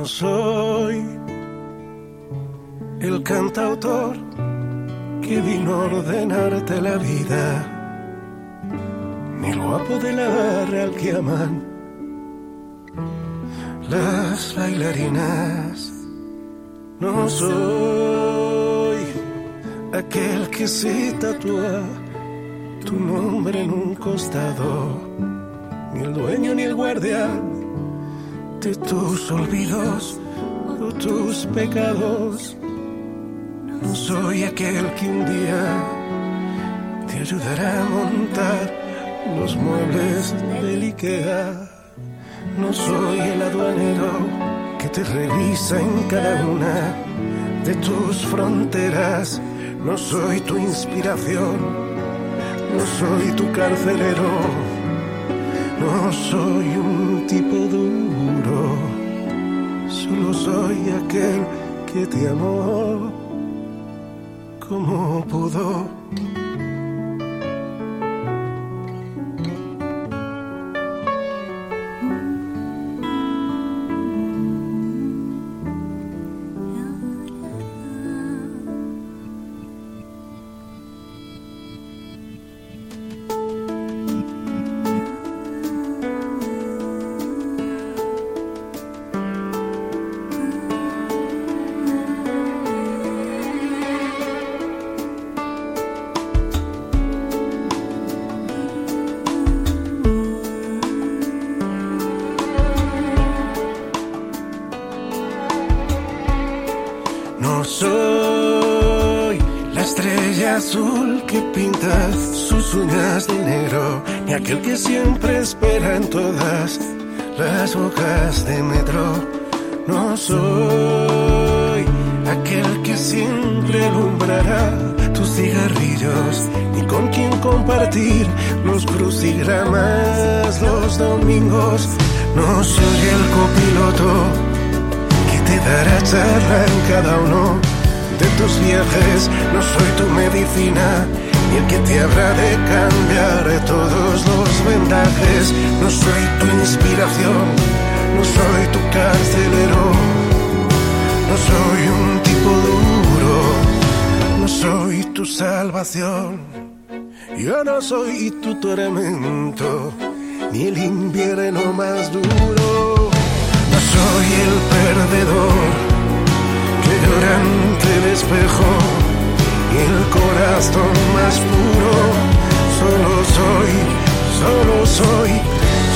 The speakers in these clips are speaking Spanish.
No soy el cantautor que vino a ordenarte la vida, ni el guapo de la real que aman las bailarinas. No soy aquel que se tatúa tu nombre en un costado, ni el dueño ni el guardián de tus olvidos o tus pecados. No soy aquel que un día te ayudará a montar los muebles del Ikea. No soy el aduanero que te revisa en cada una de tus fronteras. No soy tu inspiración, no soy tu carcelero. No soy un tipo solo soy aquel que te amó como pudo. Azul que pinta sus uñas de negro, ni aquel que siempre espera en todas las bocas de metro. No soy aquel que siempre alumbrará tus cigarrillos, ni con quien compartir los crucigramas los domingos. No soy el copiloto que te dará charla en cada uno de tus viajes. No soy tu medicina, ni el que te habrá de cambiar todos los vendajes. No soy tu inspiración, no soy tu carcelero. No soy un tipo duro, no soy tu salvación. Yo no soy tu tormento, ni el invierno más duro. Corazón más puro. Solo soy, solo soy,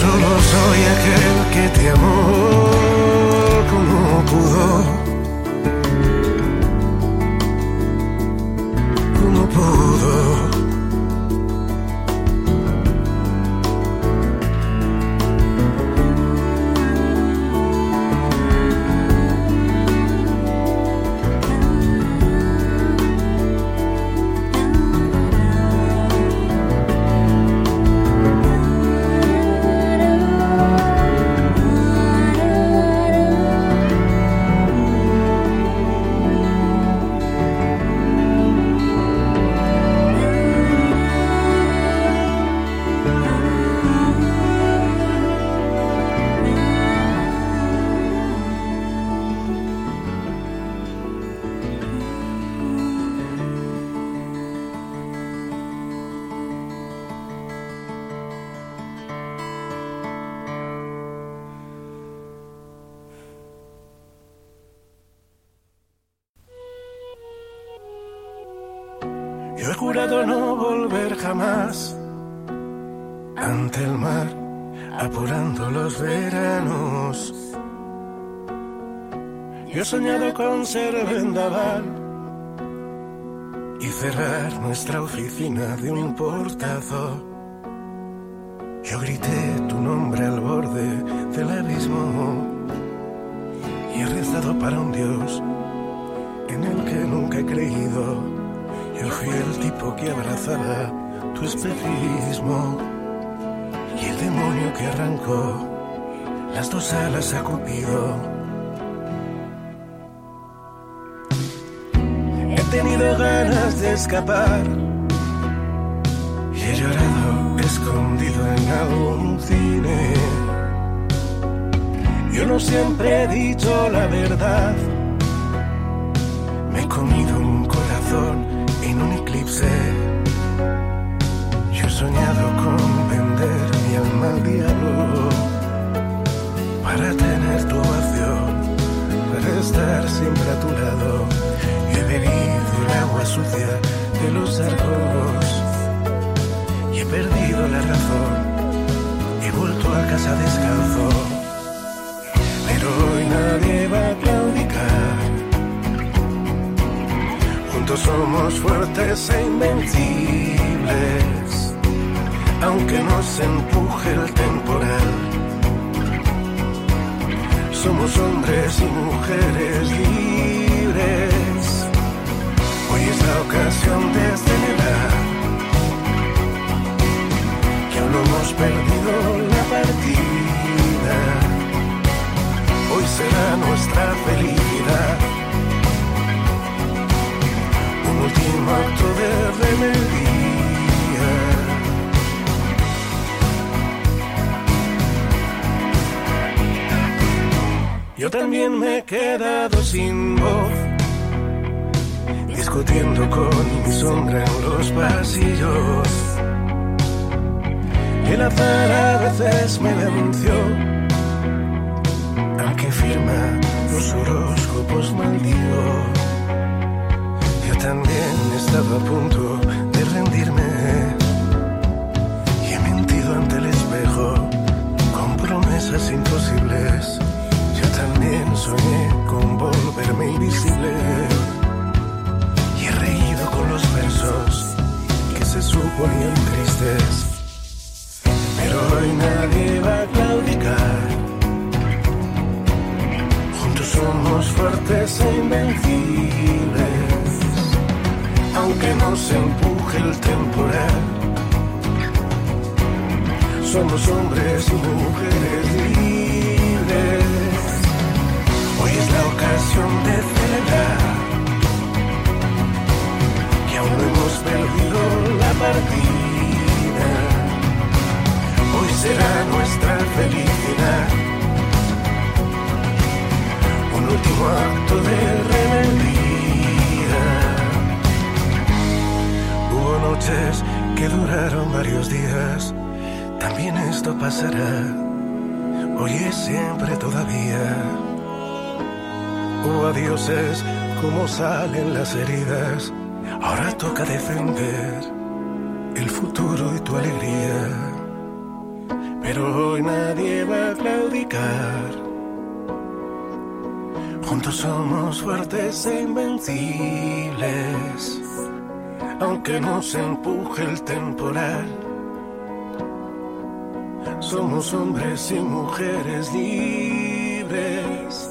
solo soy aquel que te amó He jurado no volver jamás ante el mar, apurando los veranos. Yo he soñado con ser vendaval y cerrar nuestra oficina de un portazo. Yo grité tu nombre al borde del abismo y he rezado para un Dios en el que nunca he creído. Yo fui el tipo que abrazaba tu espejismo y el demonio que arrancó las dos alas a Cupido. He tenido ganas de escapar y he llorado escondido en algún cine. Yo no siempre he dicho la verdad. Me he comido eclipse. Yo he soñado con vender mi alma al diablo para tener tu ovación, para estar siempre a tu lado. He bebido el agua sucia de los arcos y he perdido la razón. He vuelto a casa descalzo, somos fuertes e invencibles, aunque nos empuje el temporal. Somos hombres y mujeres libres. Hoy es la ocasión de celebrar que aún no hemos perdido la partida. Yo también me he quedado sin voz, discutiendo con mi sombra en los pasillos. El azar a veces me venció, aunque firma los horóscopos maldigo. Yo también estaba a punto de rendirme aunque nos empuje el temporal. Somos hombres y mujeres libres. Hoy es la ocasión de celebrar que aún no hemos perdido la partida. Hoy será nuestra felicidad. Un último acto de noches que duraron varios días. También esto pasará. Hoy es siempre todavía. Oh, adioses, cómo salen las heridas. Ahora toca defender el futuro y tu alegría. Pero hoy nadie va a claudicar. Juntos somos fuertes e invencibles. Aunque nos empuje el temporal. Somos hombres y mujeres libres.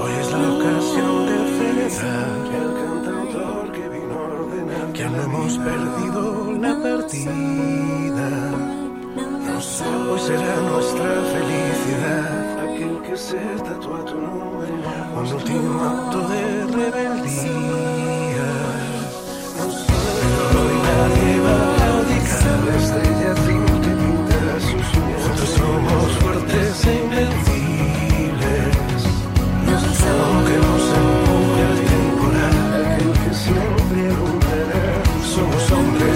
Hoy es la ocasión de celebrar que el cantautor que vino a ordenar que no hemos perdido la partida. Hoy será nuestra felicidad aquel que se tatúa tu nombre, un último acto de rebeldía. Somos hombres